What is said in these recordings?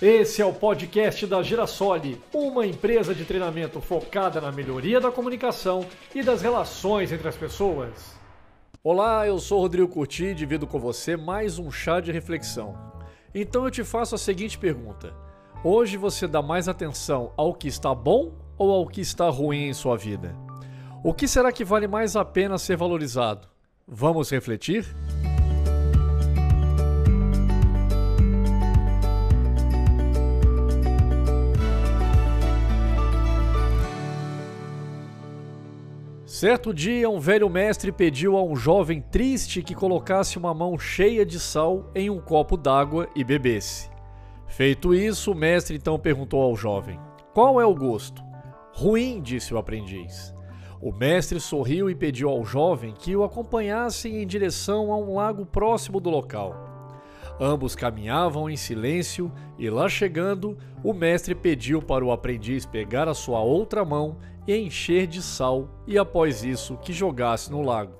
Esse é o podcast da Girasole, uma empresa de treinamento focada na melhoria da comunicação e das relações entre as pessoas. Olá, eu sou Rodrigo Curti e divido com você mais um chá de reflexão. Então eu te faço a seguinte pergunta: Hoje você dá mais atenção ao que está bom ou ao que está ruim em sua vida? O que será que vale mais a pena ser valorizado? Vamos refletir? Certo dia, um velho mestre pediu a um jovem triste que colocasse uma mão cheia de sal em um copo d'água e bebesse. Feito isso, o mestre então perguntou ao jovem: Qual é o gosto? Ruim, disse o aprendiz. O mestre sorriu e pediu ao jovem que o acompanhasse em direção a um lago próximo do local. Ambos caminhavam em silêncio e, lá chegando, o mestre pediu para o aprendiz pegar a sua outra mão e encher de sal, e após isso que jogasse no lago.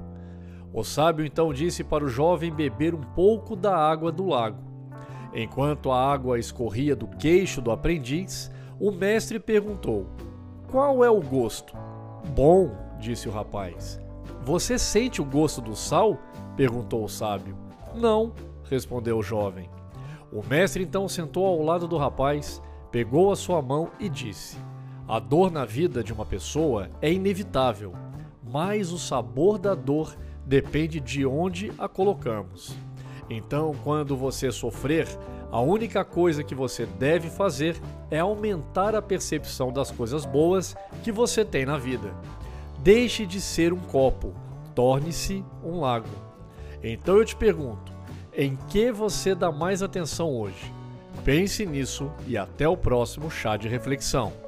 O sábio então disse para o jovem beber um pouco da água do lago. Enquanto a água escorria do queixo do aprendiz, o mestre perguntou: Qual é o gosto? Bom, disse o rapaz. Você sente o gosto do sal? perguntou o sábio. Não, respondeu o jovem. O mestre então sentou ao lado do rapaz, pegou a sua mão e disse: a dor na vida de uma pessoa é inevitável, mas o sabor da dor depende de onde a colocamos. Então, quando você sofrer, a única coisa que você deve fazer é aumentar a percepção das coisas boas que você tem na vida. Deixe de ser um copo, torne-se um lago. Então eu te pergunto: em que você dá mais atenção hoje? Pense nisso e até o próximo chá de reflexão.